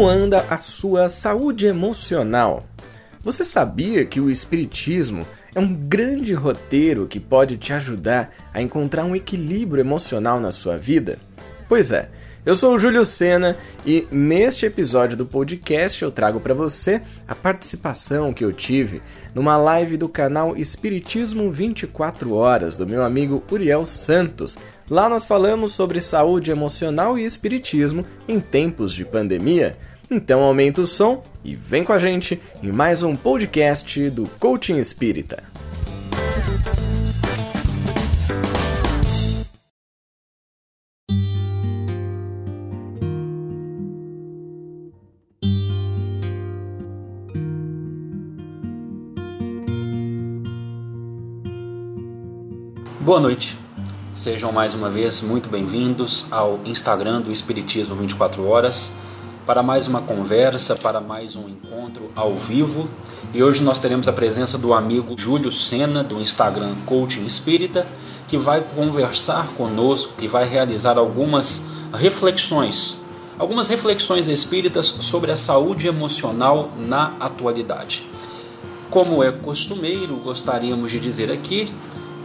Como anda a sua saúde emocional? Você sabia que o Espiritismo é um grande roteiro que pode te ajudar a encontrar um equilíbrio emocional na sua vida? Pois é, eu sou o Júlio Sena e neste episódio do podcast eu trago para você a participação que eu tive numa live do canal Espiritismo 24 Horas do meu amigo Uriel Santos. Lá nós falamos sobre saúde emocional e espiritismo em tempos de pandemia. Então aumenta o som e vem com a gente em mais um podcast do Coaching Espírita. Boa noite. Sejam mais uma vez muito bem-vindos ao Instagram do Espiritismo 24 Horas para mais uma conversa, para mais um encontro ao vivo. E hoje nós teremos a presença do amigo Júlio Sena do Instagram Coaching Espírita, que vai conversar conosco, que vai realizar algumas reflexões, algumas reflexões espíritas sobre a saúde emocional na atualidade. Como é costumeiro, gostaríamos de dizer aqui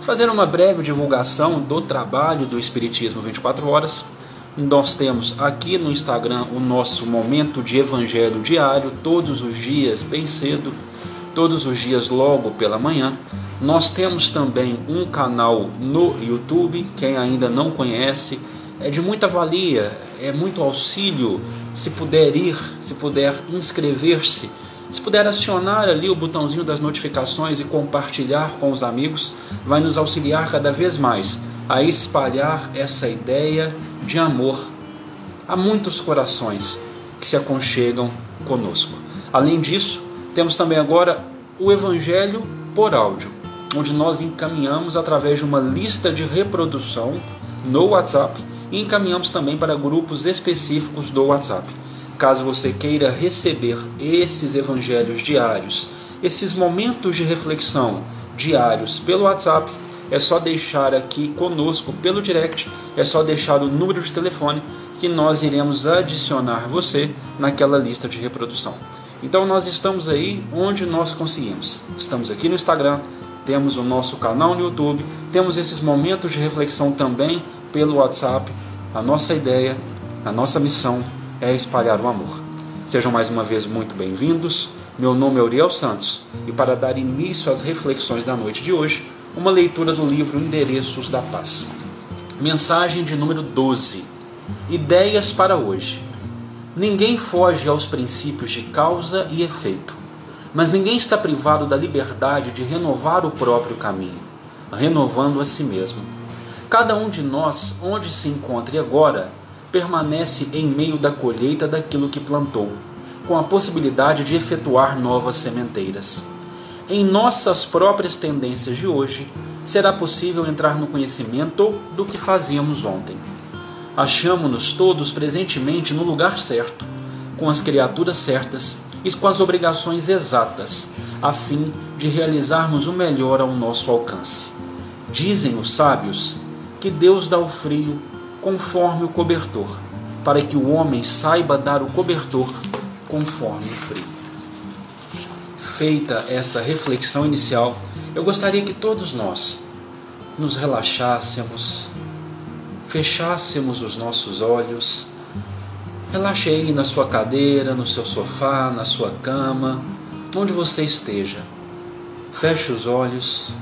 fazer uma breve divulgação do trabalho do Espiritismo 24 Horas. Nós temos aqui no Instagram o nosso momento de evangelho diário, todos os dias, bem cedo, todos os dias logo pela manhã. Nós temos também um canal no YouTube, quem ainda não conhece, é de muita valia, é muito auxílio. Se puder ir, se puder inscrever-se, se puder acionar ali o botãozinho das notificações e compartilhar com os amigos, vai nos auxiliar cada vez mais a espalhar essa ideia de amor a muitos corações que se aconchegam conosco. Além disso, temos também agora o Evangelho por áudio, onde nós encaminhamos através de uma lista de reprodução no WhatsApp e encaminhamos também para grupos específicos do WhatsApp. Caso você queira receber esses evangelhos diários, esses momentos de reflexão diários pelo WhatsApp, é só deixar aqui conosco pelo direct, é só deixar o número de telefone que nós iremos adicionar você naquela lista de reprodução. Então nós estamos aí onde nós conseguimos. Estamos aqui no Instagram, temos o nosso canal no YouTube, temos esses momentos de reflexão também pelo WhatsApp. A nossa ideia, a nossa missão é espalhar o amor. Sejam mais uma vez muito bem-vindos. Meu nome é Uriel Santos e para dar início às reflexões da noite de hoje, uma leitura do livro Endereços da Paz. Mensagem de número 12. Ideias para hoje. Ninguém foge aos princípios de causa e efeito, mas ninguém está privado da liberdade de renovar o próprio caminho, renovando a si mesmo. Cada um de nós, onde se encontre agora, permanece em meio da colheita daquilo que plantou, com a possibilidade de efetuar novas sementeiras. Em nossas próprias tendências de hoje, será possível entrar no conhecimento do que fazíamos ontem. Achamos-nos todos presentemente no lugar certo, com as criaturas certas e com as obrigações exatas, a fim de realizarmos o melhor ao nosso alcance. Dizem os sábios que Deus dá o frio conforme o cobertor, para que o homem saiba dar o cobertor conforme o frio. Feita essa reflexão inicial, eu gostaria que todos nós nos relaxássemos, fechássemos os nossos olhos. Relaxe aí na sua cadeira, no seu sofá, na sua cama, onde você esteja. Feche os olhos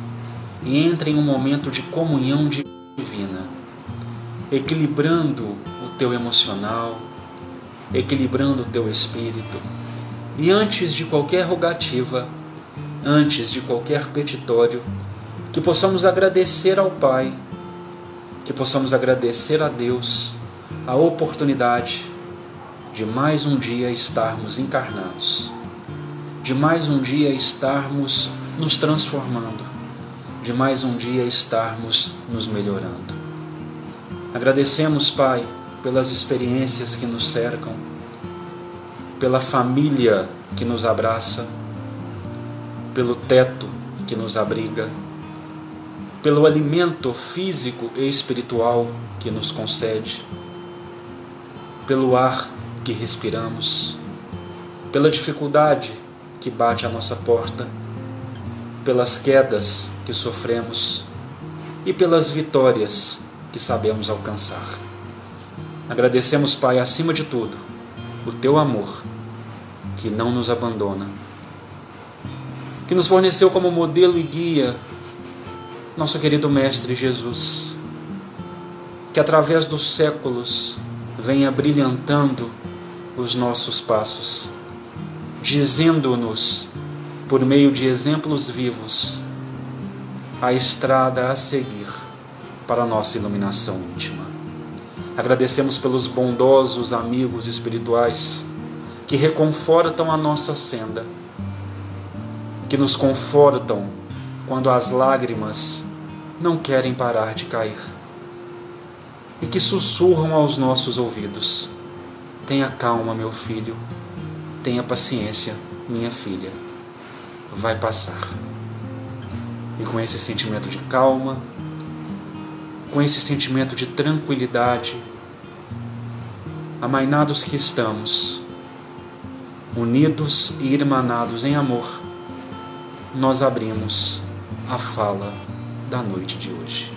e entre em um momento de comunhão divina equilibrando o teu emocional, equilibrando o teu espírito. E antes de qualquer rogativa, antes de qualquer petitório, que possamos agradecer ao Pai, que possamos agradecer a Deus a oportunidade de mais um dia estarmos encarnados, de mais um dia estarmos nos transformando, de mais um dia estarmos nos melhorando. Agradecemos, Pai, pelas experiências que nos cercam, pela família que nos abraça, pelo teto que nos abriga, pelo alimento físico e espiritual que nos concede, pelo ar que respiramos, pela dificuldade que bate à nossa porta, pelas quedas que sofremos e pelas vitórias que sabemos alcançar. Agradecemos, Pai, acima de tudo, o teu amor, que não nos abandona, que nos forneceu como modelo e guia nosso querido Mestre Jesus, que através dos séculos venha brilhantando os nossos passos, dizendo-nos, por meio de exemplos vivos, a estrada a seguir para a nossa iluminação íntima. Agradecemos pelos bondosos amigos espirituais que reconfortam a nossa senda, que nos confortam quando as lágrimas não querem parar de cair e que sussurram aos nossos ouvidos: Tenha calma, meu filho, tenha paciência, minha filha, vai passar. E com esse sentimento de calma, com esse sentimento de tranquilidade, amainados que estamos, unidos e irmanados em amor, nós abrimos a fala da noite de hoje.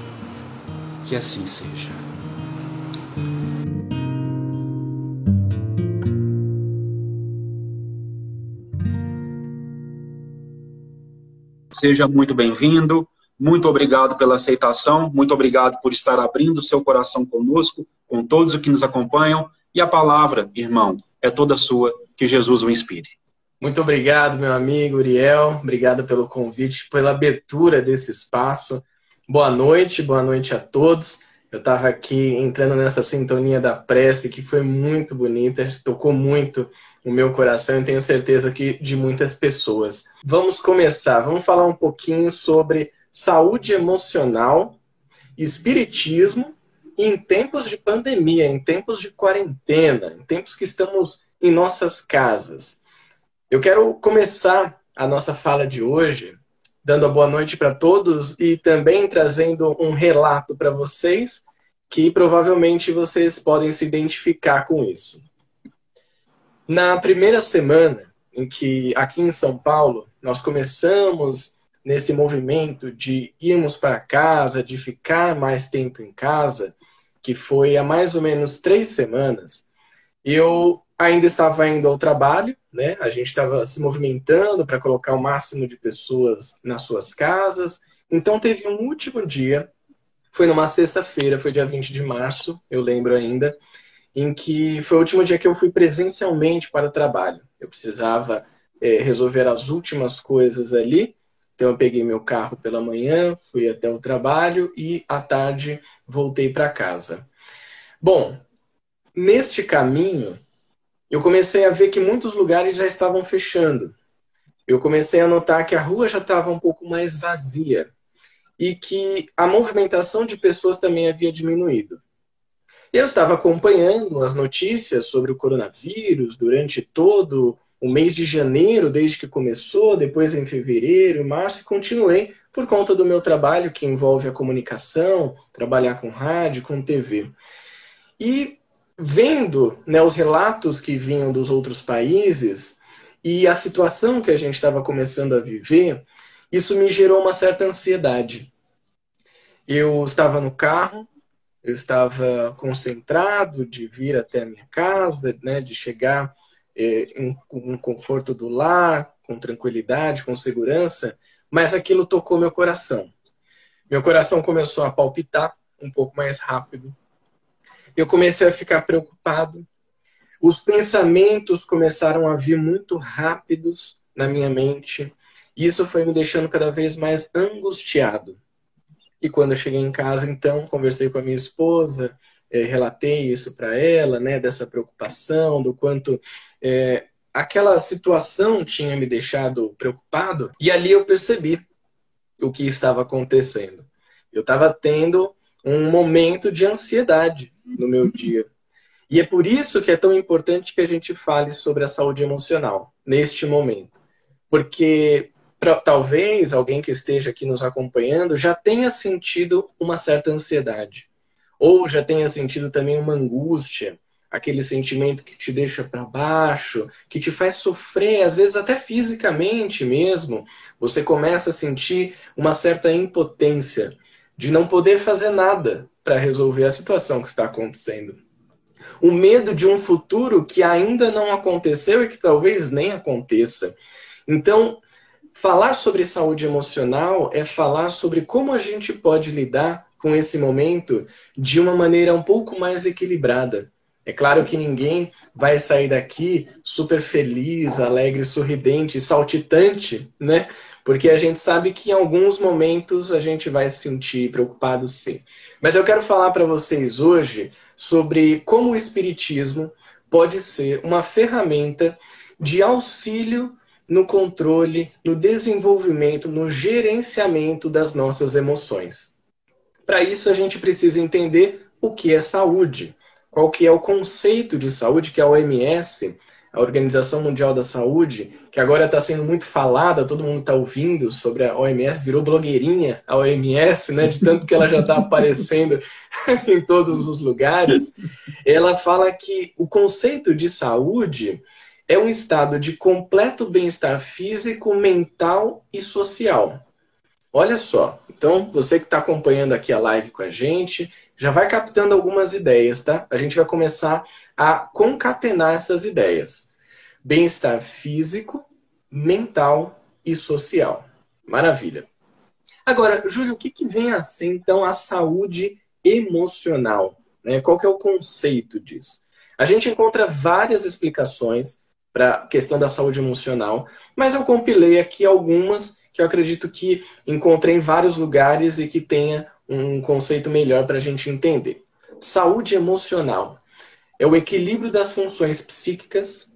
Que assim seja. Seja muito bem-vindo. Muito obrigado pela aceitação, muito obrigado por estar abrindo seu coração conosco, com todos os que nos acompanham. E a palavra, irmão, é toda sua, que Jesus o inspire. Muito obrigado, meu amigo Uriel. Obrigado pelo convite, pela abertura desse espaço. Boa noite, boa noite a todos. Eu estava aqui entrando nessa sintonia da prece que foi muito bonita, tocou muito o meu coração e tenho certeza que de muitas pessoas. Vamos começar, vamos falar um pouquinho sobre saúde emocional, espiritismo em tempos de pandemia, em tempos de quarentena, em tempos que estamos em nossas casas. Eu quero começar a nossa fala de hoje dando a boa noite para todos e também trazendo um relato para vocês que provavelmente vocês podem se identificar com isso. Na primeira semana em que aqui em São Paulo nós começamos nesse movimento de irmos para casa, de ficar mais tempo em casa, que foi há mais ou menos três semanas, eu ainda estava indo ao trabalho, né? A gente estava se movimentando para colocar o máximo de pessoas nas suas casas. Então teve um último dia, foi numa sexta-feira, foi dia 20 de março, eu lembro ainda, em que foi o último dia que eu fui presencialmente para o trabalho. Eu precisava é, resolver as últimas coisas ali então eu peguei meu carro pela manhã, fui até o trabalho e à tarde voltei para casa. Bom, neste caminho eu comecei a ver que muitos lugares já estavam fechando. Eu comecei a notar que a rua já estava um pouco mais vazia e que a movimentação de pessoas também havia diminuído. Eu estava acompanhando as notícias sobre o coronavírus durante todo o mês de janeiro, desde que começou, depois em fevereiro, março, e continuei por conta do meu trabalho que envolve a comunicação, trabalhar com rádio, com TV. E vendo né, os relatos que vinham dos outros países e a situação que a gente estava começando a viver, isso me gerou uma certa ansiedade. Eu estava no carro, eu estava concentrado de vir até a minha casa, né, de chegar é, um conforto do lar, com tranquilidade, com segurança, mas aquilo tocou meu coração. Meu coração começou a palpitar um pouco mais rápido. Eu comecei a ficar preocupado. Os pensamentos começaram a vir muito rápidos na minha mente. E isso foi me deixando cada vez mais angustiado. E quando eu cheguei em casa, então, conversei com a minha esposa, eh, relatei isso para ela, né, dessa preocupação, do quanto é, aquela situação tinha me deixado preocupado e ali eu percebi o que estava acontecendo. Eu estava tendo um momento de ansiedade no meu dia. E é por isso que é tão importante que a gente fale sobre a saúde emocional neste momento. Porque pra, talvez alguém que esteja aqui nos acompanhando já tenha sentido uma certa ansiedade. Ou já tenha sentido também uma angústia, aquele sentimento que te deixa para baixo, que te faz sofrer, às vezes até fisicamente mesmo. Você começa a sentir uma certa impotência de não poder fazer nada para resolver a situação que está acontecendo. O medo de um futuro que ainda não aconteceu e que talvez nem aconteça. Então, falar sobre saúde emocional é falar sobre como a gente pode lidar com esse momento de uma maneira um pouco mais equilibrada. É claro que ninguém vai sair daqui super feliz, alegre, sorridente, saltitante, né? Porque a gente sabe que em alguns momentos a gente vai se sentir preocupado sim. Mas eu quero falar para vocês hoje sobre como o espiritismo pode ser uma ferramenta de auxílio no controle, no desenvolvimento, no gerenciamento das nossas emoções. Para isso a gente precisa entender o que é saúde qual que é o conceito de saúde que a OMS, a Organização Mundial da Saúde, que agora está sendo muito falada, todo mundo está ouvindo sobre a OMS, virou blogueirinha a OMS, né, de tanto que ela já está aparecendo em todos os lugares, ela fala que o conceito de saúde é um estado de completo bem-estar físico, mental e social. Olha só, então você que está acompanhando aqui a live com a gente, já vai captando algumas ideias, tá? A gente vai começar a concatenar essas ideias. Bem-estar físico, mental e social. Maravilha. Agora, Júlio, o que, que vem a ser então a saúde emocional? Né? Qual que é o conceito disso? A gente encontra várias explicações para a questão da saúde emocional, mas eu compilei aqui algumas que eu acredito que encontrei em vários lugares e que tenha um conceito melhor para a gente entender. Saúde emocional é o equilíbrio das funções psíquicas,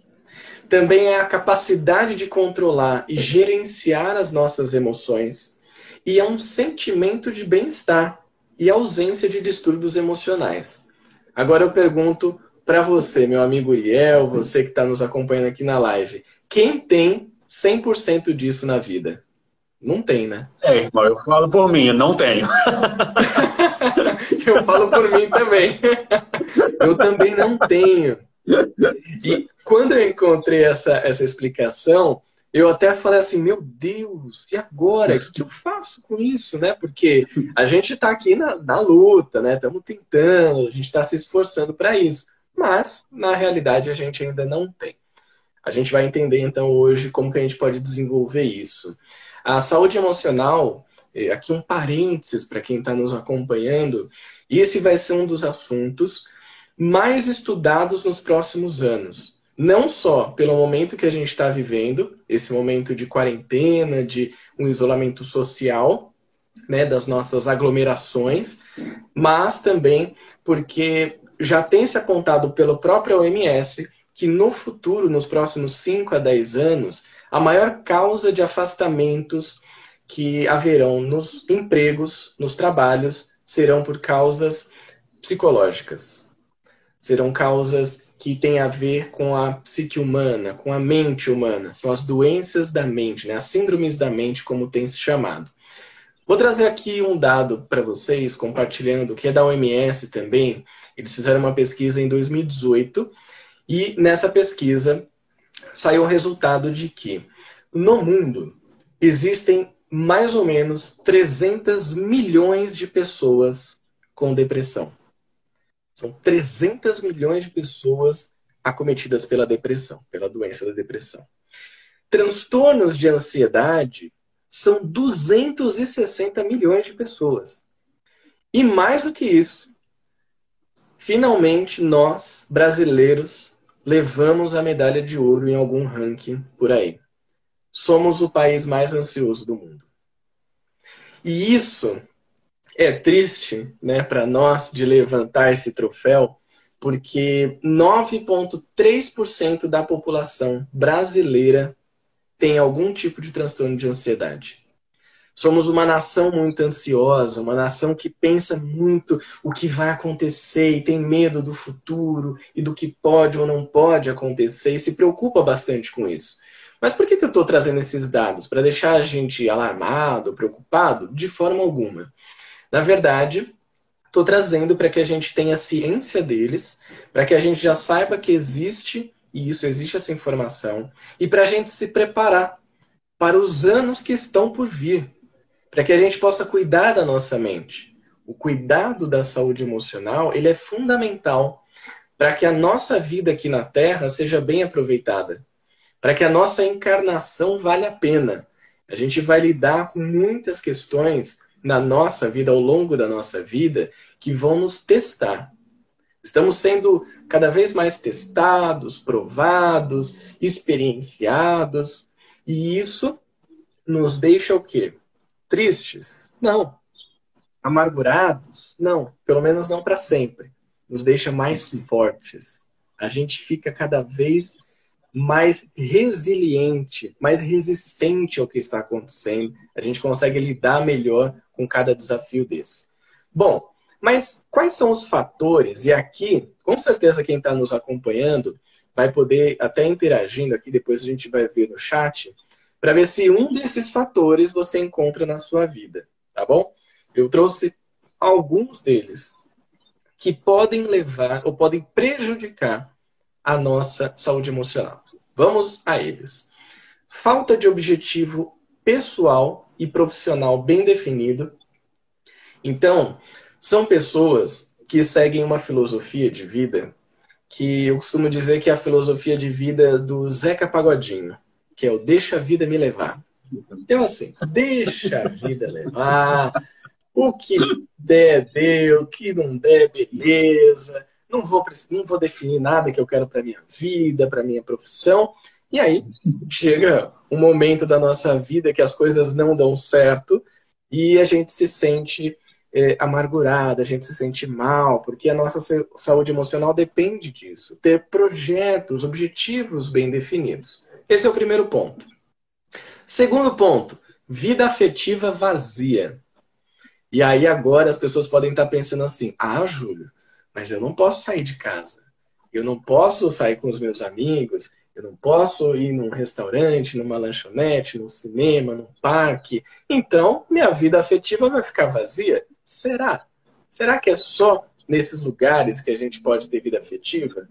também é a capacidade de controlar e gerenciar as nossas emoções, e é um sentimento de bem-estar e ausência de distúrbios emocionais. Agora eu pergunto para você, meu amigo Uriel, você que está nos acompanhando aqui na live, quem tem 100% disso na vida? Não tem, né? É, irmão, eu falo por mim, não tenho. eu falo por mim também. eu também não tenho. E quando eu encontrei essa, essa explicação, eu até falei assim, meu Deus, e agora? O que, que eu faço com isso, né? Porque a gente está aqui na, na luta, né? Estamos tentando, a gente está se esforçando para isso. Mas, na realidade, a gente ainda não tem. A gente vai entender, então, hoje como que a gente pode desenvolver isso. A saúde emocional, é, aqui um parênteses para quem está nos acompanhando, esse vai ser um dos assuntos mais estudados nos próximos anos. Não só pelo momento que a gente está vivendo, esse momento de quarentena, de um isolamento social, né, das nossas aglomerações, mas também porque já tem se apontado pelo próprio OMS que no futuro, nos próximos 5 a 10 anos, a maior causa de afastamentos que haverão nos empregos, nos trabalhos, serão por causas psicológicas. Serão causas que têm a ver com a psique humana, com a mente humana. São as doenças da mente, né? as síndromes da mente, como tem se chamado. Vou trazer aqui um dado para vocês, compartilhando, que é da OMS também. Eles fizeram uma pesquisa em 2018 e nessa pesquisa saiu o resultado de que no mundo existem mais ou menos 300 milhões de pessoas com depressão. São 300 milhões de pessoas acometidas pela depressão, pela doença da depressão. Transtornos de ansiedade são 260 milhões de pessoas. E mais do que isso, finalmente nós, brasileiros, levamos a medalha de ouro em algum ranking por aí. Somos o país mais ansioso do mundo. E isso é triste, né, para nós de levantar esse troféu, porque 9.3% da população brasileira tem algum tipo de transtorno de ansiedade. Somos uma nação muito ansiosa, uma nação que pensa muito o que vai acontecer e tem medo do futuro e do que pode ou não pode acontecer e se preocupa bastante com isso. Mas por que, eu estou trazendo esses dados? Para deixar a gente alarmado, preocupado? De forma alguma. Na verdade, Estou trazendo para que a gente tenha ciência deles, para que a gente já saiba que existe e isso existe essa informação, e para a gente se preparar para os anos que estão por vir, para que a gente possa cuidar da nossa mente. O cuidado da saúde emocional ele é fundamental para que a nossa vida aqui na Terra seja bem aproveitada, para que a nossa encarnação valha a pena. A gente vai lidar com muitas questões na nossa vida, ao longo da nossa vida, que vão nos testar. Estamos sendo cada vez mais testados, provados, experienciados, e isso nos deixa o quê? Tristes? Não. Amargurados? Não, pelo menos não para sempre. Nos deixa mais fortes. A gente fica cada vez mais resiliente, mais resistente ao que está acontecendo. A gente consegue lidar melhor com cada desafio desse. Bom, mas quais são os fatores? E aqui, com certeza, quem está nos acompanhando vai poder até interagindo aqui, depois a gente vai ver no chat, para ver se um desses fatores você encontra na sua vida, tá bom? Eu trouxe alguns deles que podem levar ou podem prejudicar a nossa saúde emocional. Vamos a eles. Falta de objetivo pessoal e profissional bem definido. Então, são pessoas que seguem uma filosofia de vida que eu costumo dizer que é a filosofia de vida do Zeca Pagodinho, que é o deixa a vida me levar. Então, assim, deixa a vida levar, o que der, deu, o que não der, beleza. Não vou, não vou definir nada que eu quero para minha vida, para minha profissão. E aí chega um momento da nossa vida que as coisas não dão certo e a gente se sente é, amargurada, a gente se sente mal, porque a nossa saúde emocional depende disso. Ter projetos, objetivos bem definidos. Esse é o primeiro ponto. Segundo ponto, vida afetiva vazia. E aí agora as pessoas podem estar pensando assim: ah, Júlio, mas eu não posso sair de casa. Eu não posso sair com os meus amigos, eu não posso ir num restaurante, numa lanchonete, num cinema, num parque. Então, minha vida afetiva vai ficar vazia. Será? Será que é só nesses lugares que a gente pode ter vida afetiva?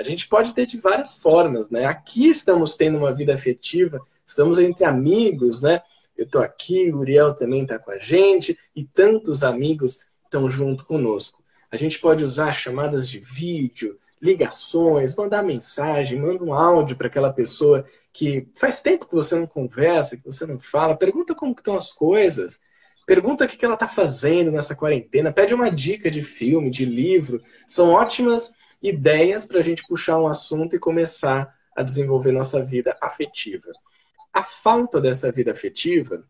A gente pode ter de várias formas, né? Aqui estamos tendo uma vida afetiva, estamos entre amigos, né? Eu estou aqui, o Uriel também está com a gente e tantos amigos estão junto conosco. A gente pode usar chamadas de vídeo, ligações, mandar mensagem, manda um áudio para aquela pessoa que faz tempo que você não conversa, que você não fala, pergunta como estão as coisas. Pergunta o que ela está fazendo nessa quarentena, pede uma dica de filme, de livro. São ótimas ideias para a gente puxar um assunto e começar a desenvolver nossa vida afetiva. A falta dessa vida afetiva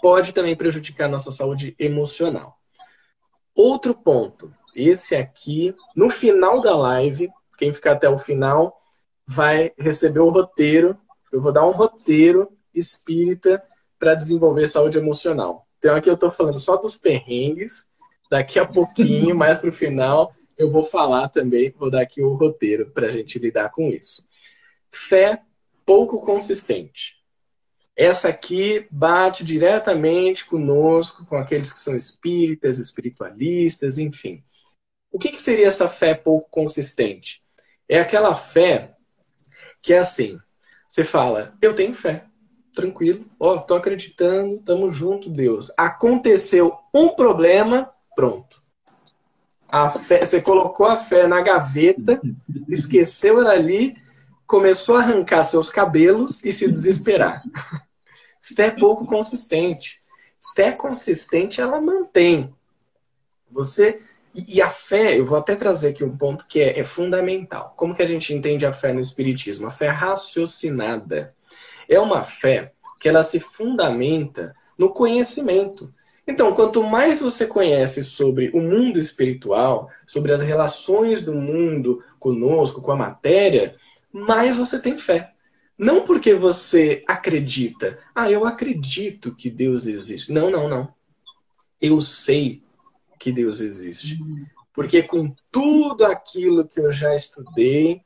pode também prejudicar nossa saúde emocional. Outro ponto, esse aqui, no final da live, quem ficar até o final vai receber o roteiro. Eu vou dar um roteiro espírita para desenvolver saúde emocional. Então aqui eu estou falando só dos perrengues. Daqui a pouquinho, mais para o final, eu vou falar também, vou dar aqui o roteiro para a gente lidar com isso. Fé pouco consistente. Essa aqui bate diretamente conosco, com aqueles que são espíritas, espiritualistas, enfim. O que, que seria essa fé pouco consistente? É aquela fé que é assim: você fala, eu tenho fé tranquilo, ó, tô acreditando, tamo junto, Deus. Aconteceu um problema, pronto. A fé, você colocou a fé na gaveta, esqueceu ela ali, começou a arrancar seus cabelos e se desesperar. Fé pouco consistente. Fé consistente ela mantém. Você e a fé, eu vou até trazer aqui um ponto que é, é fundamental. Como que a gente entende a fé no espiritismo? A fé raciocinada. É uma fé que ela se fundamenta no conhecimento. Então, quanto mais você conhece sobre o mundo espiritual, sobre as relações do mundo conosco, com a matéria, mais você tem fé. Não porque você acredita, ah, eu acredito que Deus existe. Não, não, não. Eu sei que Deus existe. Porque com tudo aquilo que eu já estudei,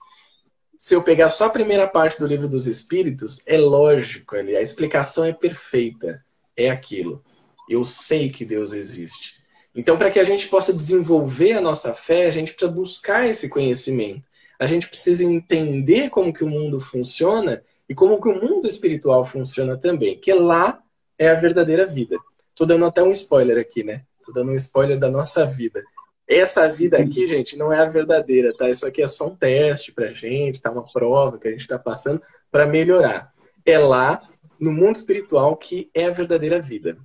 se eu pegar só a primeira parte do livro dos Espíritos, é lógico ali, a explicação é perfeita. É aquilo. Eu sei que Deus existe. Então, para que a gente possa desenvolver a nossa fé, a gente precisa buscar esse conhecimento. A gente precisa entender como que o mundo funciona e como que o mundo espiritual funciona também, que lá é a verdadeira vida. Tô dando até um spoiler aqui, né? Tô dando um spoiler da nossa vida. Essa vida aqui, gente, não é a verdadeira, tá? Isso aqui é só um teste pra gente, tá? Uma prova que a gente tá passando para melhorar. É lá, no mundo espiritual, que é a verdadeira vida.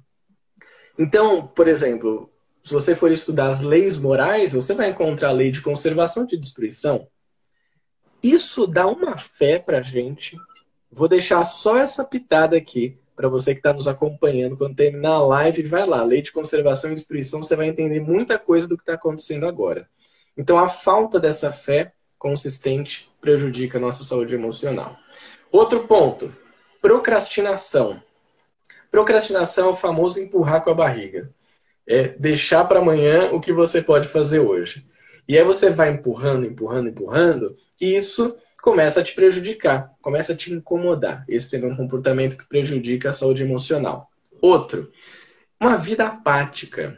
Então, por exemplo, se você for estudar as leis morais, você vai encontrar a lei de conservação e de destruição. Isso dá uma fé pra gente. Vou deixar só essa pitada aqui para você que está nos acompanhando. Quando terminar a live, vai lá. Lei de conservação e destruição, você vai entender muita coisa do que está acontecendo agora. Então, a falta dessa fé consistente prejudica a nossa saúde emocional. Outro ponto: procrastinação. Procrastinação é o famoso empurrar com a barriga é deixar para amanhã o que você pode fazer hoje. E aí você vai empurrando, empurrando, empurrando, e isso começa a te prejudicar, começa a te incomodar. Esse também é um comportamento que prejudica a saúde emocional. Outro, uma vida apática.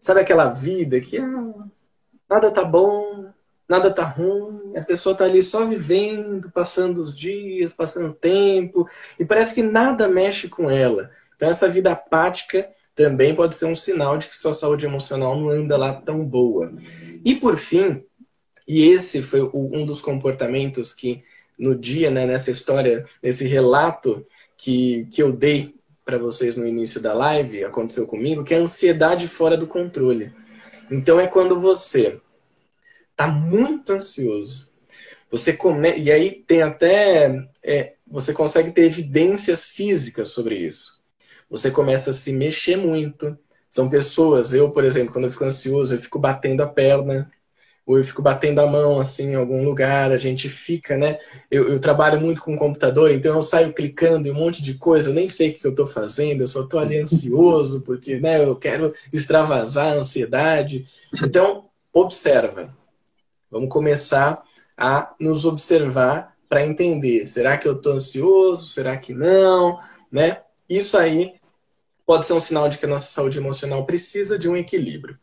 Sabe aquela vida que ah, nada tá bom, nada tá ruim, a pessoa tá ali só vivendo, passando os dias, passando o tempo, e parece que nada mexe com ela. Então essa vida apática também pode ser um sinal de que sua saúde emocional não anda lá tão boa. E por fim, e esse foi um dos comportamentos que no dia, né, nessa história, nesse relato que, que eu dei para vocês no início da live, aconteceu comigo, que é a ansiedade fora do controle. Então é quando você está muito ansioso, você come... e aí tem até é, você consegue ter evidências físicas sobre isso você começa a se mexer muito. São pessoas, eu, por exemplo, quando eu fico ansioso, eu fico batendo a perna, ou eu fico batendo a mão assim em algum lugar, a gente fica, né? Eu, eu trabalho muito com computador, então eu saio clicando em um monte de coisa, eu nem sei o que eu estou fazendo, eu só estou ali ansioso, porque né, eu quero extravasar a ansiedade. Então, observa. Vamos começar a nos observar para entender, será que eu estou ansioso? Será que não? Né? Isso aí pode ser um sinal de que a nossa saúde emocional precisa de um equilíbrio.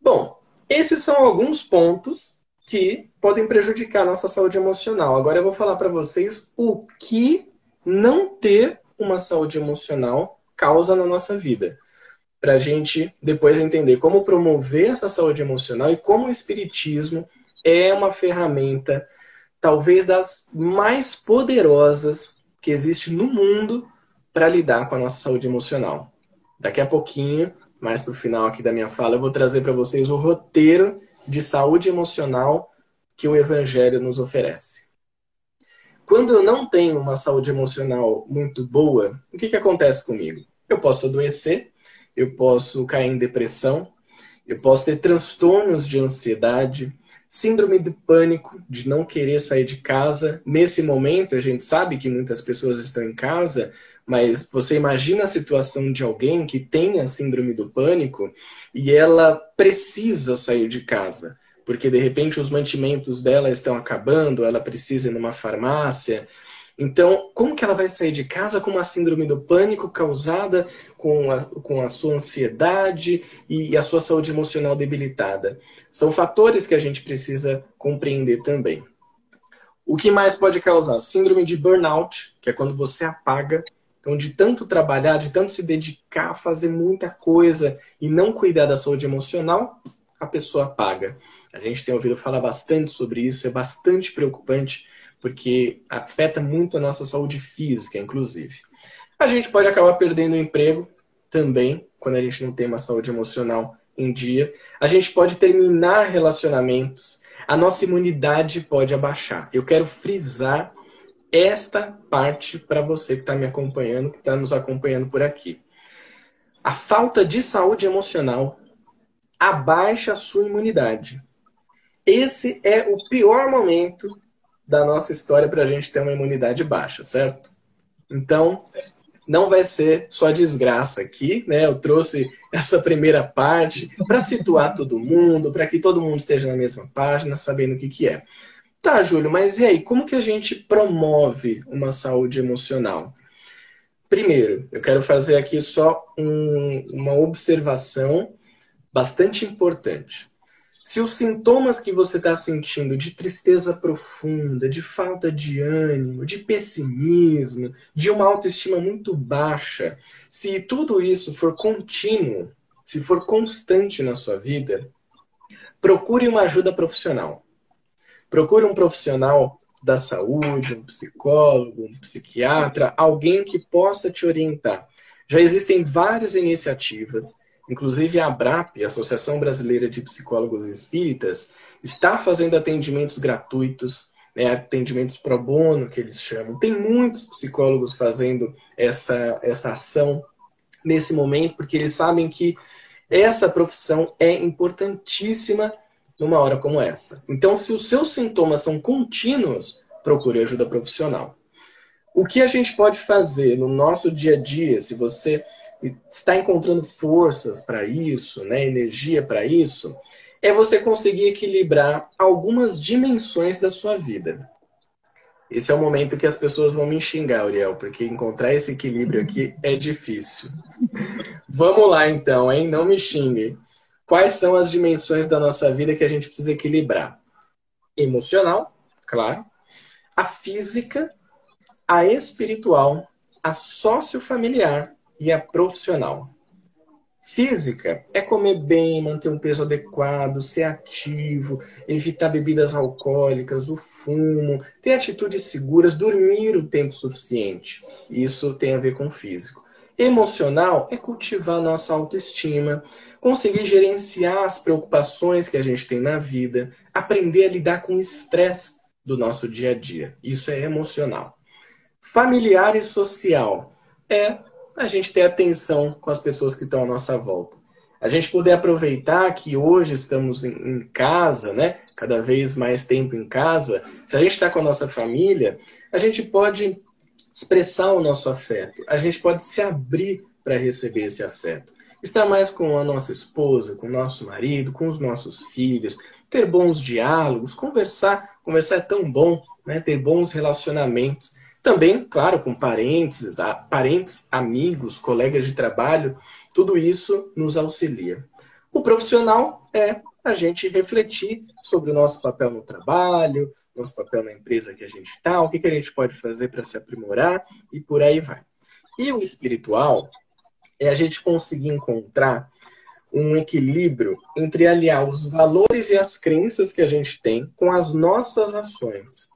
Bom, esses são alguns pontos que podem prejudicar a nossa saúde emocional. Agora eu vou falar para vocês o que não ter uma saúde emocional causa na nossa vida. Para a gente depois entender como promover essa saúde emocional e como o Espiritismo é uma ferramenta, talvez das mais poderosas que existe no mundo para lidar com a nossa saúde emocional. Daqui a pouquinho, mais para o final aqui da minha fala, eu vou trazer para vocês o roteiro de saúde emocional que o Evangelho nos oferece. Quando eu não tenho uma saúde emocional muito boa, o que, que acontece comigo? Eu posso adoecer, eu posso cair em depressão, eu posso ter transtornos de ansiedade, síndrome do pânico, de não querer sair de casa. Nesse momento, a gente sabe que muitas pessoas estão em casa, mas você imagina a situação de alguém que tem a síndrome do pânico e ela precisa sair de casa, porque de repente os mantimentos dela estão acabando, ela precisa ir numa farmácia. Então, como que ela vai sair de casa com uma síndrome do pânico causada com a, com a sua ansiedade e a sua saúde emocional debilitada? São fatores que a gente precisa compreender também. O que mais pode causar? Síndrome de burnout, que é quando você apaga então, de tanto trabalhar, de tanto se dedicar a fazer muita coisa e não cuidar da saúde emocional, a pessoa paga. A gente tem ouvido falar bastante sobre isso, é bastante preocupante, porque afeta muito a nossa saúde física, inclusive. A gente pode acabar perdendo o emprego também, quando a gente não tem uma saúde emocional em dia. A gente pode terminar relacionamentos. A nossa imunidade pode abaixar. Eu quero frisar esta parte para você que está me acompanhando, que está nos acompanhando por aqui. A falta de saúde emocional abaixa a sua imunidade. Esse é o pior momento da nossa história para a gente ter uma imunidade baixa, certo? Então, não vai ser só desgraça aqui, né? Eu trouxe essa primeira parte para situar todo mundo, para que todo mundo esteja na mesma página, sabendo o que, que é. Tá, Júlio, mas e aí, como que a gente promove uma saúde emocional? Primeiro, eu quero fazer aqui só um, uma observação bastante importante. Se os sintomas que você está sentindo de tristeza profunda, de falta de ânimo, de pessimismo, de uma autoestima muito baixa, se tudo isso for contínuo, se for constante na sua vida, procure uma ajuda profissional. Procure um profissional da saúde, um psicólogo, um psiquiatra, alguém que possa te orientar. Já existem várias iniciativas, inclusive a ABRAP, Associação Brasileira de Psicólogos Espíritas, está fazendo atendimentos gratuitos, né, atendimentos pro bono, que eles chamam. Tem muitos psicólogos fazendo essa, essa ação nesse momento, porque eles sabem que essa profissão é importantíssima numa hora como essa. Então, se os seus sintomas são contínuos, procure ajuda profissional. O que a gente pode fazer no nosso dia a dia, se você está encontrando forças para isso, né, energia para isso, é você conseguir equilibrar algumas dimensões da sua vida. Esse é o momento que as pessoas vão me xingar, Uriel, porque encontrar esse equilíbrio aqui é difícil. Vamos lá então, hein? Não me xinguem. Quais são as dimensões da nossa vida que a gente precisa equilibrar? Emocional, claro, a física, a espiritual, a sociofamiliar e a profissional. Física é comer bem, manter um peso adequado, ser ativo, evitar bebidas alcoólicas, o fumo, ter atitudes seguras, dormir o tempo suficiente. Isso tem a ver com físico. Emocional é cultivar nossa autoestima, conseguir gerenciar as preocupações que a gente tem na vida, aprender a lidar com o estresse do nosso dia a dia. Isso é emocional. Familiar e social é a gente ter atenção com as pessoas que estão à nossa volta. A gente poder aproveitar que hoje estamos em, casa, né? Cada vez mais tempo em casa. Se a gente está com a nossa família, a gente pode expressar o nosso afeto. A gente pode se abrir para receber esse afeto. Estar mais com a nossa esposa, com o nosso marido, com os nossos filhos, ter bons diálogos, conversar. Conversar é tão bom, né? ter bons relacionamentos. Também, claro, com parentes, parentes, amigos, colegas de trabalho, tudo isso nos auxilia. O profissional é a gente refletir sobre o nosso papel no trabalho, nosso papel na empresa que a gente está, o que, que a gente pode fazer para se aprimorar e por aí vai. E o espiritual é a gente conseguir encontrar um equilíbrio entre aliar os valores e as crenças que a gente tem com as nossas ações.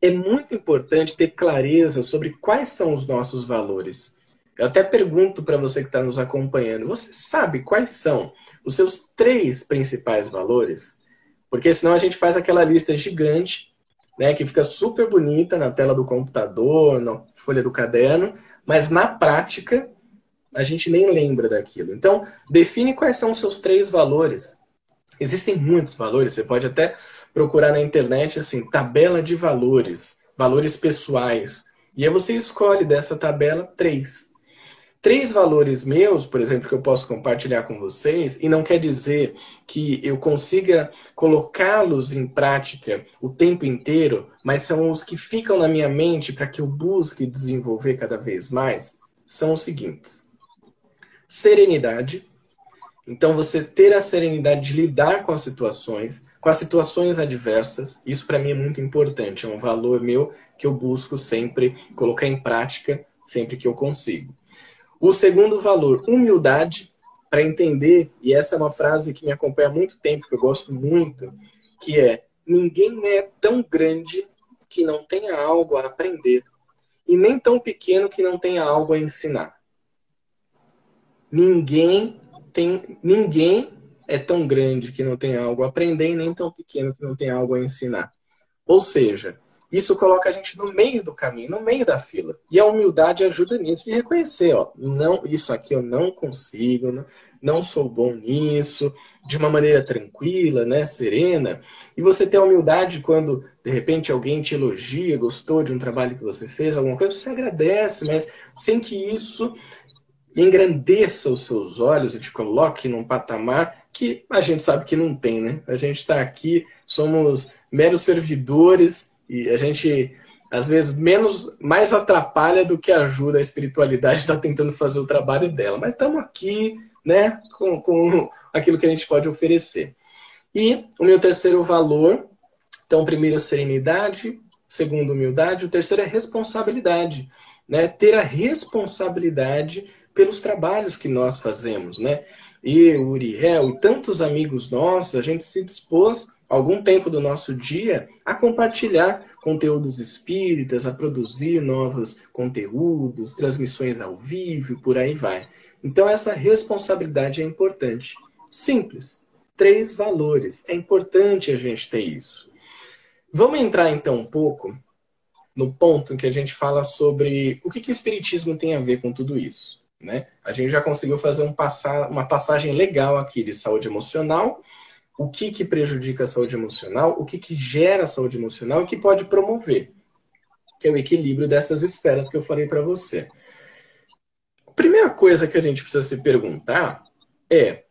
É muito importante ter clareza sobre quais são os nossos valores. Eu até pergunto para você que está nos acompanhando: você sabe quais são os seus três principais valores? Porque senão a gente faz aquela lista gigante né, que fica super bonita na tela do computador, na folha do caderno, mas na prática a gente nem lembra daquilo. Então, define quais são os seus três valores. Existem muitos valores, você pode até procurar na internet assim, tabela de valores, valores pessoais. E aí você escolhe dessa tabela três três valores meus, por exemplo, que eu posso compartilhar com vocês, e não quer dizer que eu consiga colocá-los em prática o tempo inteiro, mas são os que ficam na minha mente para que eu busque desenvolver cada vez mais, são os seguintes: serenidade. Então, você ter a serenidade de lidar com as situações, com as situações adversas, isso para mim é muito importante, é um valor meu que eu busco sempre colocar em prática sempre que eu consigo. O segundo valor, humildade, para entender, e essa é uma frase que me acompanha há muito tempo, que eu gosto muito, que é: ninguém é tão grande que não tenha algo a aprender, e nem tão pequeno que não tenha algo a ensinar. Ninguém tem, ninguém é tão grande que não tenha algo a aprender, nem tão pequeno que não tenha algo a ensinar. Ou seja, isso coloca a gente no meio do caminho, no meio da fila. E a humildade ajuda nisso, de reconhecer, ó, não, isso aqui eu não consigo, não, não sou bom nisso, de uma maneira tranquila, né, serena. E você ter a humildade quando, de repente, alguém te elogia, gostou de um trabalho que você fez, alguma coisa, você agradece, mas sem que isso engrandeça os seus olhos e te coloque num patamar que a gente sabe que não tem, né? A gente está aqui, somos meros servidores e a gente às vezes menos, mais atrapalha do que ajuda a espiritualidade está tentando fazer o trabalho dela. Mas estamos aqui, né, com, com aquilo que a gente pode oferecer. E o meu terceiro valor, então, primeiro, serenidade, segundo, humildade, o terceiro é responsabilidade, né? Ter a responsabilidade pelos trabalhos que nós fazemos, né? E o Uriel e tantos amigos nossos, a gente se dispôs algum tempo do nosso dia a compartilhar conteúdos espíritas, a produzir novos conteúdos, transmissões ao vivo, por aí vai. Então essa responsabilidade é importante. Simples. Três valores. É importante a gente ter isso. Vamos entrar então um pouco no ponto em que a gente fala sobre o que, que o Espiritismo tem a ver com tudo isso. Né? A gente já conseguiu fazer um passar, uma passagem legal aqui de saúde emocional, o que, que prejudica a saúde emocional, o que, que gera a saúde emocional e que pode promover, que é o equilíbrio dessas esferas que eu falei para você. A primeira coisa que a gente precisa se perguntar é,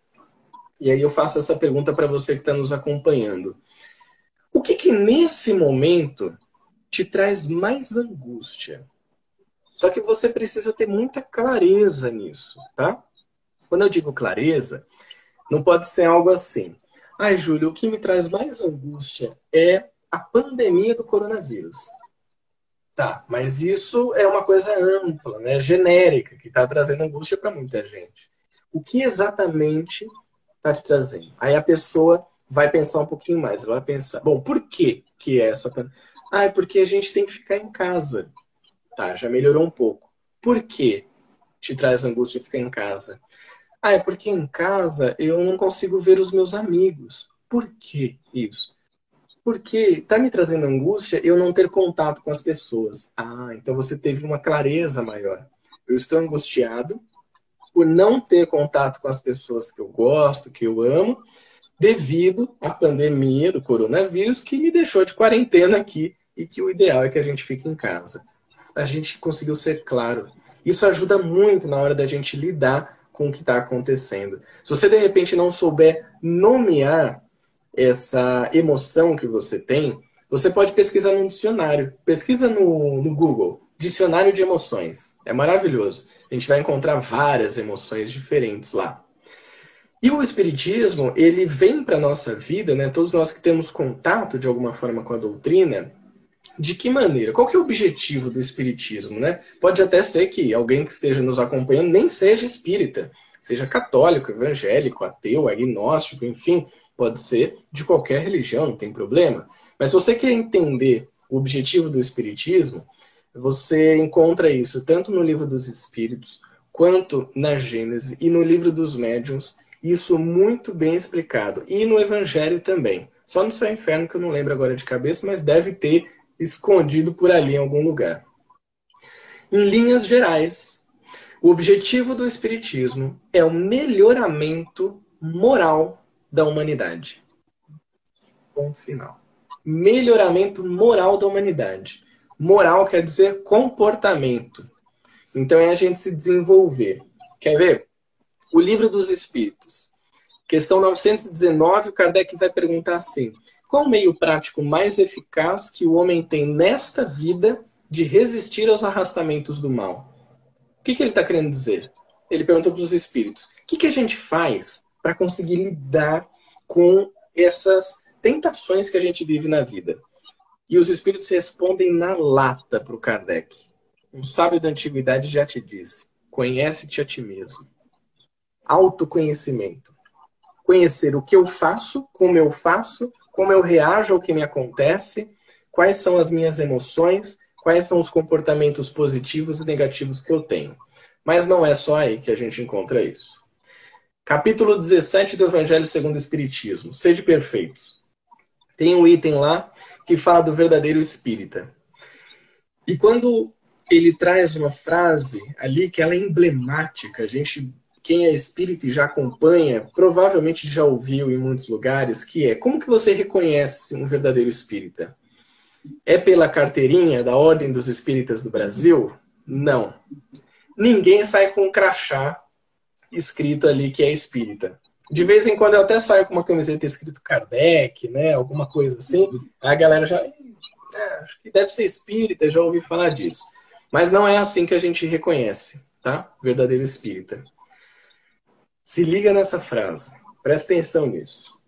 e aí eu faço essa pergunta para você que está nos acompanhando, o que, que nesse momento te traz mais angústia? Só que você precisa ter muita clareza nisso, tá? Quando eu digo clareza, não pode ser algo assim. Ai, Júlio, o que me traz mais angústia é a pandemia do coronavírus. Tá, mas isso é uma coisa ampla, né, genérica, que está trazendo angústia para muita gente. O que exatamente está te trazendo? Aí a pessoa vai pensar um pouquinho mais. Ela vai pensar, bom, por que que é essa pandemia? Ah, é porque a gente tem que ficar em casa. Tá, já melhorou um pouco. Por que te traz angústia ficar em casa? Ah, é porque em casa eu não consigo ver os meus amigos. Por que isso? Porque está me trazendo angústia eu não ter contato com as pessoas. Ah, então você teve uma clareza maior. Eu estou angustiado por não ter contato com as pessoas que eu gosto, que eu amo, devido à pandemia do coronavírus que me deixou de quarentena aqui e que o ideal é que a gente fique em casa. A gente conseguiu ser claro. Isso ajuda muito na hora da gente lidar com o que está acontecendo. Se você de repente não souber nomear essa emoção que você tem, você pode pesquisar no dicionário. Pesquisa no, no Google, dicionário de emoções. É maravilhoso. A gente vai encontrar várias emoções diferentes lá. E o espiritismo, ele vem para nossa vida, né? Todos nós que temos contato de alguma forma com a doutrina, de que maneira? Qual que é o objetivo do espiritismo, né? Pode até ser que alguém que esteja nos acompanhando nem seja espírita, seja católico, evangélico, ateu, agnóstico, enfim, pode ser de qualquer religião, não tem problema. Mas se você quer entender o objetivo do espiritismo, você encontra isso tanto no livro dos espíritos, quanto na Gênese e no livro dos médiuns, isso muito bem explicado. E no Evangelho também. Só no Seu Inferno, que eu não lembro agora de cabeça, mas deve ter escondido por ali em algum lugar. Em linhas gerais, o objetivo do Espiritismo é o melhoramento moral da humanidade. Ponto final. Melhoramento moral da humanidade. Moral quer dizer comportamento. Então é a gente se desenvolver. Quer ver? O livro dos Espíritos. Questão 919, o Kardec vai perguntar assim: qual o meio prático mais eficaz que o homem tem nesta vida de resistir aos arrastamentos do mal? O que, que ele está querendo dizer? Ele pergunta para os espíritos: o que, que a gente faz para conseguir lidar com essas tentações que a gente vive na vida? E os espíritos respondem na lata para o Kardec. Um sábio da antiguidade já te disse: conhece-te a ti mesmo. Autoconhecimento. Conhecer o que eu faço, como eu faço como eu reajo ao que me acontece, quais são as minhas emoções, quais são os comportamentos positivos e negativos que eu tenho. Mas não é só aí que a gente encontra isso. Capítulo 17 do Evangelho segundo o Espiritismo. Sede perfeitos. Tem um item lá que fala do verdadeiro espírita. E quando ele traz uma frase ali que ela é emblemática, a gente quem é espírita e já acompanha, provavelmente já ouviu em muitos lugares, que é como que você reconhece um verdadeiro espírita? É pela carteirinha da Ordem dos Espíritas do Brasil? Não. Ninguém sai com um crachá escrito ali que é espírita. De vez em quando eu até saio com uma camiseta escrito Kardec, né? Alguma coisa assim. A galera já. é, acho que deve ser espírita, já ouvi falar disso. Mas não é assim que a gente reconhece, tá? Verdadeiro espírita. Se liga nessa frase, presta atenção nisso.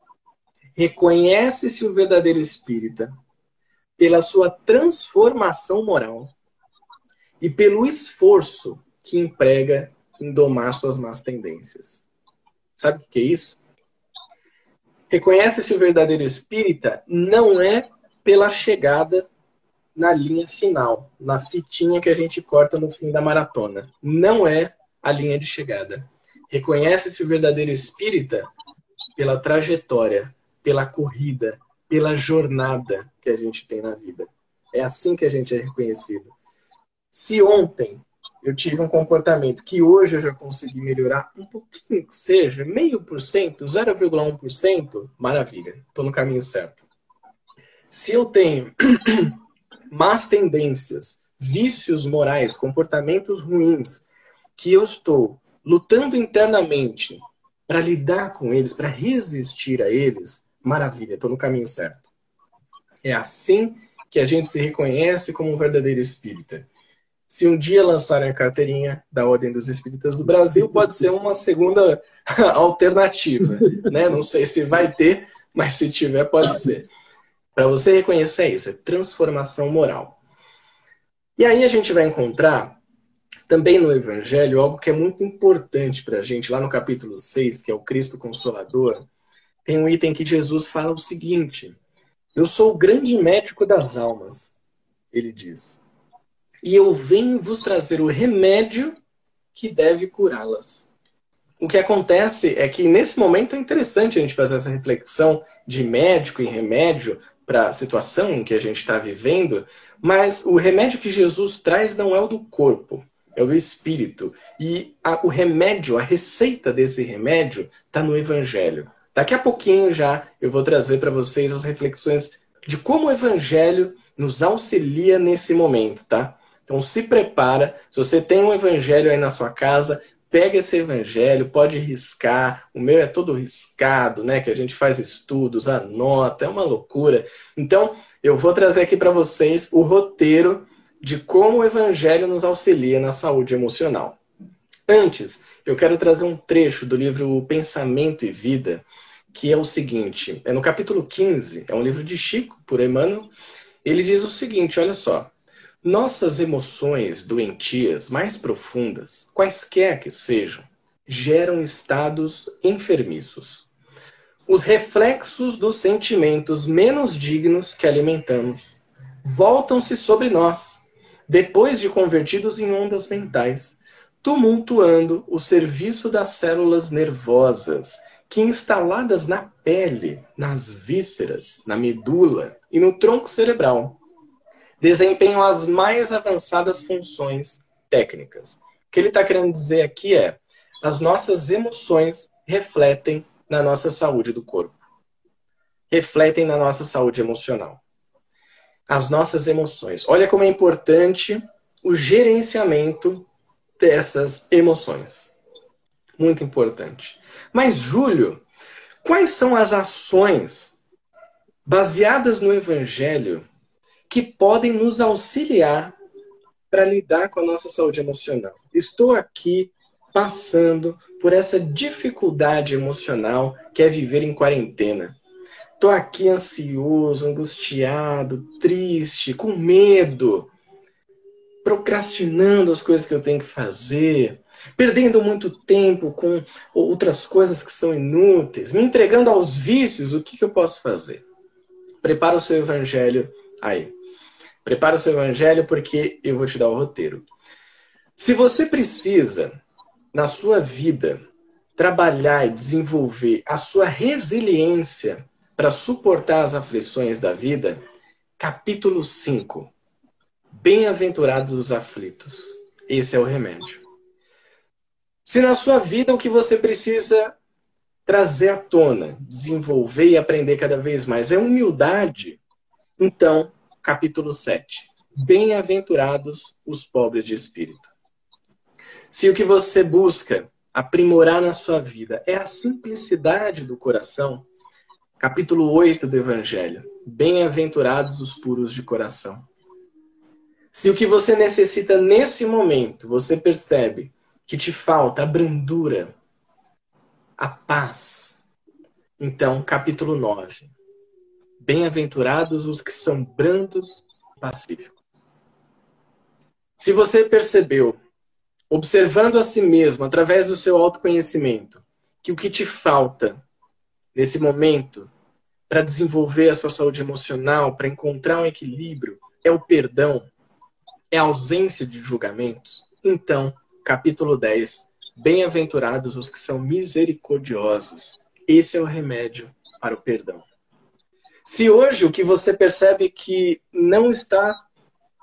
Reconhece-se o verdadeiro espírita pela sua transformação moral e pelo esforço que emprega em domar suas más tendências. Sabe o que é isso? Reconhece-se o verdadeiro espírita não é pela chegada na linha final, na fitinha que a gente corta no fim da maratona. Não é a linha de chegada. Reconhece-se o verdadeiro espírita pela trajetória, pela corrida, pela jornada que a gente tem na vida. É assim que a gente é reconhecido. Se ontem eu tive um comportamento que hoje eu já consegui melhorar um pouquinho que seja, meio por cento, 0,1%, maravilha, estou no caminho certo. Se eu tenho más tendências, vícios morais, comportamentos ruins, que eu estou lutando internamente para lidar com eles, para resistir a eles, maravilha, estou no caminho certo. É assim que a gente se reconhece como um verdadeiro espírita. Se um dia lançarem a carteirinha da Ordem dos Espíritas do Brasil, pode ser uma segunda alternativa. Né? Não sei se vai ter, mas se tiver, pode ser. Para você reconhecer isso, é transformação moral. E aí a gente vai encontrar também no Evangelho algo que é muito importante para a gente, lá no capítulo 6, que é o Cristo Consolador, tem um item que Jesus fala o seguinte: Eu sou o grande médico das almas, ele diz, e eu venho vos trazer o remédio que deve curá-las. O que acontece é que nesse momento é interessante a gente fazer essa reflexão de médico e remédio, para a situação que a gente está vivendo, mas o remédio que Jesus traz não é o do corpo, é o espírito. E a, o remédio, a receita desse remédio, está no Evangelho. Daqui a pouquinho já eu vou trazer para vocês as reflexões de como o Evangelho nos auxilia nesse momento, tá? Então se prepara, se você tem um evangelho aí na sua casa, pega esse evangelho, pode riscar. O meu é todo riscado, né? Que a gente faz estudos, anota, é uma loucura. Então, eu vou trazer aqui para vocês o roteiro de como o evangelho nos auxilia na saúde emocional. Antes, eu quero trazer um trecho do livro Pensamento e Vida, que é o seguinte: é no capítulo 15, é um livro de Chico, por Emmanuel. Ele diz o seguinte: olha só. Nossas emoções doentias mais profundas, quaisquer que sejam, geram estados enfermiços. Os reflexos dos sentimentos menos dignos que alimentamos voltam-se sobre nós, depois de convertidos em ondas mentais, tumultuando o serviço das células nervosas que instaladas na pele, nas vísceras, na medula e no tronco cerebral desempenham as mais avançadas funções técnicas. O que ele está querendo dizer aqui é: as nossas emoções refletem na nossa saúde do corpo, refletem na nossa saúde emocional. As nossas emoções. Olha como é importante o gerenciamento dessas emoções. Muito importante. Mas, Júlio, quais são as ações baseadas no Evangelho que podem nos auxiliar para lidar com a nossa saúde emocional. Estou aqui passando por essa dificuldade emocional que é viver em quarentena. Estou aqui ansioso, angustiado, triste, com medo, procrastinando as coisas que eu tenho que fazer, perdendo muito tempo com outras coisas que são inúteis, me entregando aos vícios. O que, que eu posso fazer? Prepara o seu evangelho aí. Prepara o seu evangelho porque eu vou te dar o roteiro. Se você precisa, na sua vida, trabalhar e desenvolver a sua resiliência para suportar as aflições da vida, capítulo 5. Bem-aventurados os aflitos. Esse é o remédio. Se na sua vida o que você precisa trazer à tona, desenvolver e aprender cada vez mais é humildade, então capítulo 7. Bem-aventurados os pobres de espírito. Se o que você busca aprimorar na sua vida é a simplicidade do coração, capítulo 8 do Evangelho. Bem-aventurados os puros de coração. Se o que você necessita nesse momento, você percebe que te falta a brandura, a paz, então, capítulo 9. Bem-aventurados os que são brandos e pacíficos. Se você percebeu, observando a si mesmo, através do seu autoconhecimento, que o que te falta nesse momento para desenvolver a sua saúde emocional, para encontrar um equilíbrio, é o perdão, é a ausência de julgamentos, então, capítulo 10, bem-aventurados os que são misericordiosos. Esse é o remédio para o perdão. Se hoje o que você percebe que não está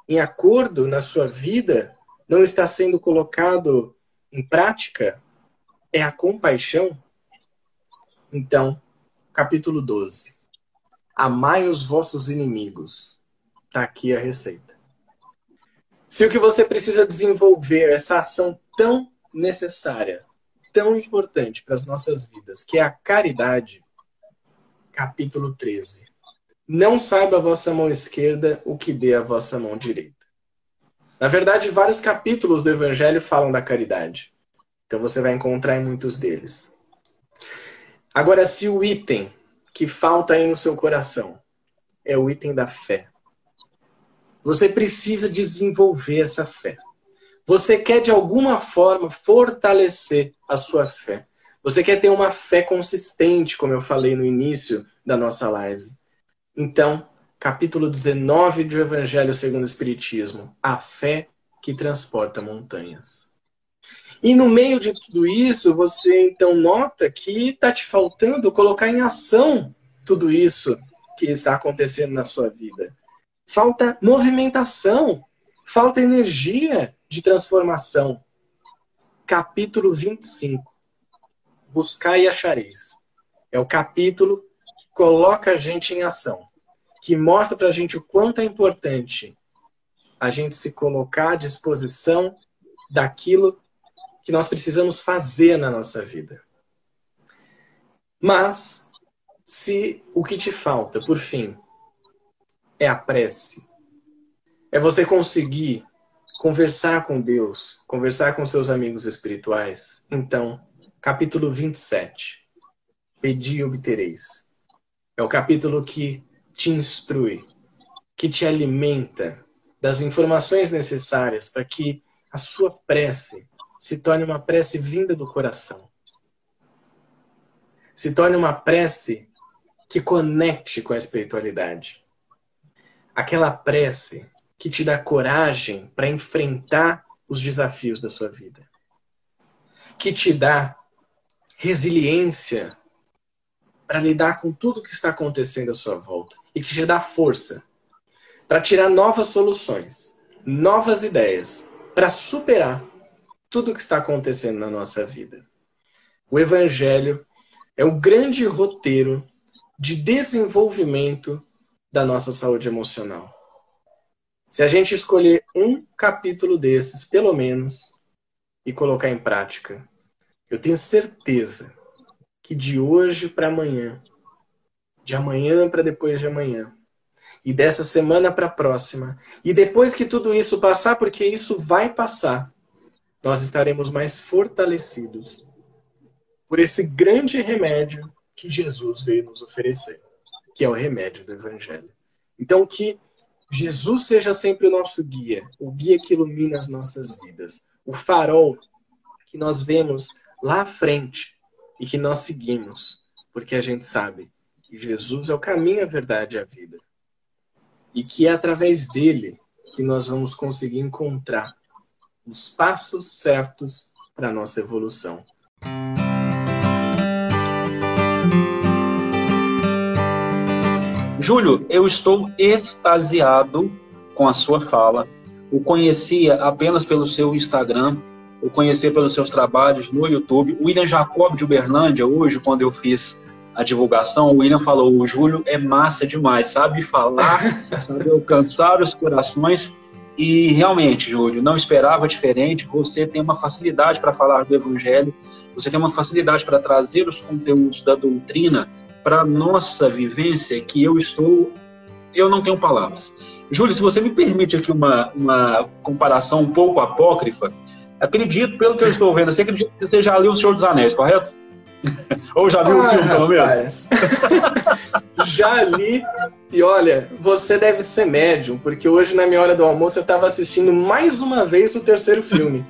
em acordo na sua vida, não está sendo colocado em prática, é a compaixão, então, capítulo 12. Amai os vossos inimigos. Está aqui a receita. Se o que você precisa desenvolver, essa ação tão necessária, tão importante para as nossas vidas, que é a caridade, capítulo 13. Não saiba a vossa mão esquerda o que dê a vossa mão direita. Na verdade, vários capítulos do Evangelho falam da caridade. Então você vai encontrar em muitos deles. Agora, se o item que falta aí no seu coração é o item da fé, você precisa desenvolver essa fé. Você quer de alguma forma fortalecer a sua fé. Você quer ter uma fé consistente, como eu falei no início da nossa live. Então, capítulo 19 do Evangelho segundo o Espiritismo, a fé que transporta montanhas. E no meio de tudo isso, você então nota que está te faltando colocar em ação tudo isso que está acontecendo na sua vida. Falta movimentação, falta energia de transformação. Capítulo 25. Buscar e achareis. É o capítulo coloca a gente em ação, que mostra para a gente o quanto é importante a gente se colocar à disposição daquilo que nós precisamos fazer na nossa vida. Mas, se o que te falta, por fim, é a prece, é você conseguir conversar com Deus, conversar com seus amigos espirituais, então, capítulo 27, Pedi e obtereis. É o capítulo que te instrui, que te alimenta das informações necessárias para que a sua prece se torne uma prece vinda do coração. Se torne uma prece que conecte com a espiritualidade. Aquela prece que te dá coragem para enfrentar os desafios da sua vida. Que te dá resiliência para lidar com tudo que está acontecendo à sua volta e que te dá força para tirar novas soluções, novas ideias, para superar tudo o que está acontecendo na nossa vida. O Evangelho é o grande roteiro de desenvolvimento da nossa saúde emocional. Se a gente escolher um capítulo desses, pelo menos, e colocar em prática, eu tenho certeza que de hoje para amanhã, de amanhã para depois de amanhã, e dessa semana para a próxima, e depois que tudo isso passar, porque isso vai passar, nós estaremos mais fortalecidos por esse grande remédio que Jesus veio nos oferecer, que é o remédio do Evangelho. Então, que Jesus seja sempre o nosso guia, o guia que ilumina as nossas vidas, o farol que nós vemos lá à frente e que nós seguimos, porque a gente sabe que Jesus é o caminho, a verdade e a vida. E que é através dele que nós vamos conseguir encontrar os passos certos para a nossa evolução. Júlio, eu estou extasiado com a sua fala. O conhecia apenas pelo seu Instagram o conhecer pelos seus trabalhos no YouTube. O William Jacob de Uberlândia, hoje, quando eu fiz a divulgação, o William falou: o Júlio é massa demais, sabe falar, sabe alcançar os corações. E realmente, Júlio, não esperava diferente. Você tem uma facilidade para falar do Evangelho, você tem uma facilidade para trazer os conteúdos da doutrina para nossa vivência que eu estou, eu não tenho palavras. Júlio, se você me permite aqui uma, uma comparação um pouco apócrifa, acredito, pelo que eu estou vendo, você acredita que você já leu O Senhor dos Anéis, correto? Ou já viu ah, o filme, pelo menos? já li. E olha, você deve ser médium, porque hoje, na minha hora do almoço, eu estava assistindo mais uma vez o terceiro filme.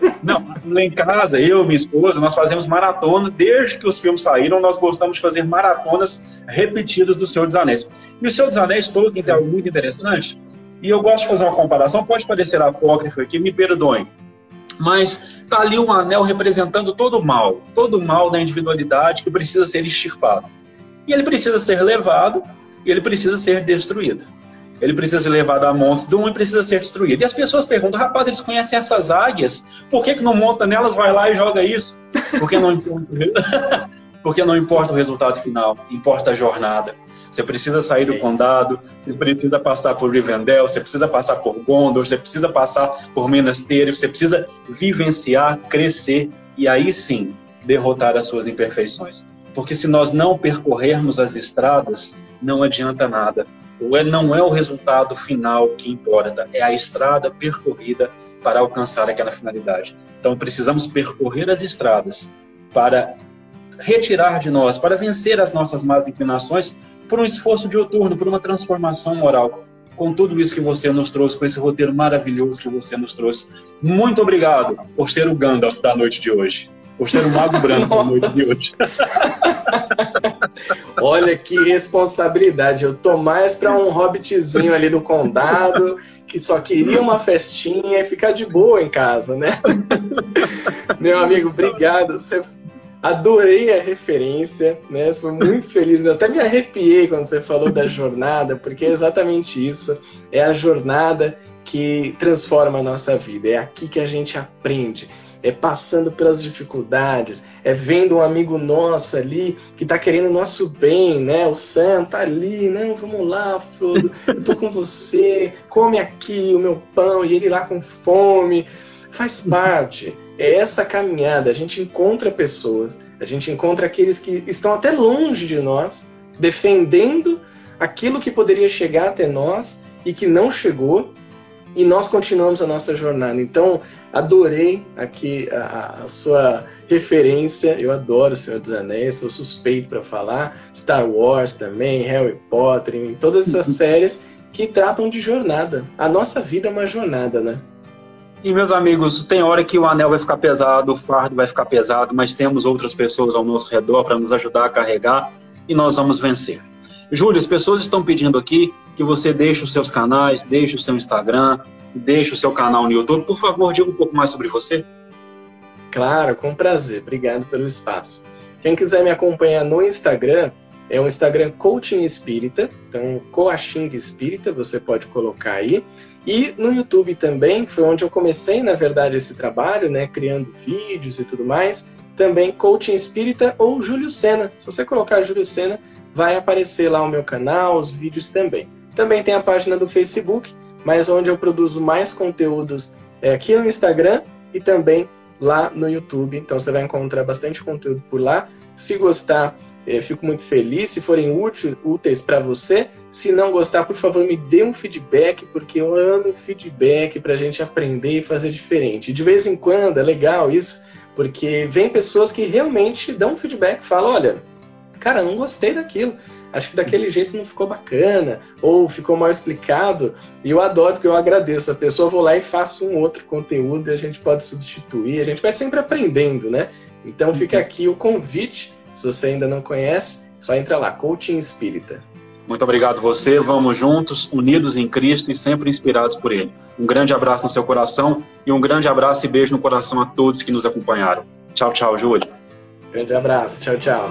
Não, lá em casa, eu e minha esposa, nós fazemos maratona. Desde que os filmes saíram, nós gostamos de fazer maratonas repetidas do Senhor dos Anéis. E o Senhor dos Anéis todo tem algo muito interessante. E eu gosto de fazer uma comparação, pode parecer apócrifo aqui, me perdoem mas está ali um anel representando todo o mal, todo o mal da individualidade que precisa ser extirpado. E ele precisa ser levado e ele precisa ser destruído. Ele precisa ser levado a Montes Doom e precisa ser destruído. E as pessoas perguntam, rapaz, eles conhecem essas águias, por que, que não monta nelas, vai lá e joga isso? Porque não importa, porque não importa o resultado final, importa a jornada. Você precisa sair do condado, você precisa passar por Rivendell, você precisa passar por Gondor, você precisa passar por Minas Tirith, você precisa vivenciar, crescer e aí sim derrotar as suas imperfeições. Porque se nós não percorrermos as estradas, não adianta nada. É, não é o resultado final que importa, é a estrada percorrida para alcançar aquela finalidade. Então precisamos percorrer as estradas para retirar de nós, para vencer as nossas más inclinações, por um esforço dioturno, por uma transformação moral. Com tudo isso que você nos trouxe, com esse roteiro maravilhoso que você nos trouxe. Muito obrigado por ser o Gandalf da noite de hoje. Por ser o Mago Branco da noite de hoje. Olha que responsabilidade. Eu tô mais para um hobbitzinho ali do condado que só queria uma festinha e ficar de boa em casa, né? Meu amigo, obrigado. Você Adorei a referência, né? Foi muito feliz. Eu até me arrepiei quando você falou da jornada, porque é exatamente isso. É a jornada que transforma a nossa vida. É aqui que a gente aprende. É passando pelas dificuldades, é vendo um amigo nosso ali que tá querendo o nosso bem, né? O Sam tá ali, não, vamos lá, Frodo, eu tô com você, come aqui o meu pão, e ele lá com fome. Faz parte é essa caminhada. A gente encontra pessoas, a gente encontra aqueles que estão até longe de nós, defendendo aquilo que poderia chegar até nós e que não chegou, e nós continuamos a nossa jornada. Então, adorei aqui a, a sua referência. Eu adoro O Senhor dos Anéis, sou suspeito para falar. Star Wars também, Harry Potter, em todas essas séries que tratam de jornada. A nossa vida é uma jornada, né? E, meus amigos, tem hora que o anel vai ficar pesado, o fardo vai ficar pesado, mas temos outras pessoas ao nosso redor para nos ajudar a carregar e nós vamos vencer. Júlio, as pessoas estão pedindo aqui que você deixe os seus canais, deixe o seu Instagram, deixe o seu canal no YouTube. Por favor, diga um pouco mais sobre você. Claro, com prazer. Obrigado pelo espaço. Quem quiser me acompanhar no Instagram, é um Instagram Coaching Espírita, então Coaching Espírita, você pode colocar aí. E no YouTube também, foi onde eu comecei, na verdade, esse trabalho, né, criando vídeos e tudo mais. Também Coaching Espírita ou Júlio Sena. Se você colocar Júlio Sena, vai aparecer lá o meu canal, os vídeos também. Também tem a página do Facebook, mas onde eu produzo mais conteúdos é aqui no Instagram e também lá no YouTube. Então você vai encontrar bastante conteúdo por lá. Se gostar, eu fico muito feliz se forem úteis para você. Se não gostar, por favor, me dê um feedback, porque eu amo feedback para a gente aprender e fazer diferente. De vez em quando é legal isso, porque vem pessoas que realmente dão feedback, falam: olha, cara, não gostei daquilo. Acho que daquele jeito não ficou bacana, ou ficou mal explicado. E eu adoro, porque eu agradeço. A pessoa, vou lá e faço um outro conteúdo e a gente pode substituir. A gente vai sempre aprendendo, né? Então fica uhum. aqui o convite se você ainda não conhece, só entra lá, Coaching Espírita. Muito obrigado você, vamos juntos, unidos em Cristo e sempre inspirados por Ele. Um grande abraço no seu coração e um grande abraço e beijo no coração a todos que nos acompanharam. Tchau, tchau, Júlio. Grande abraço, tchau, tchau.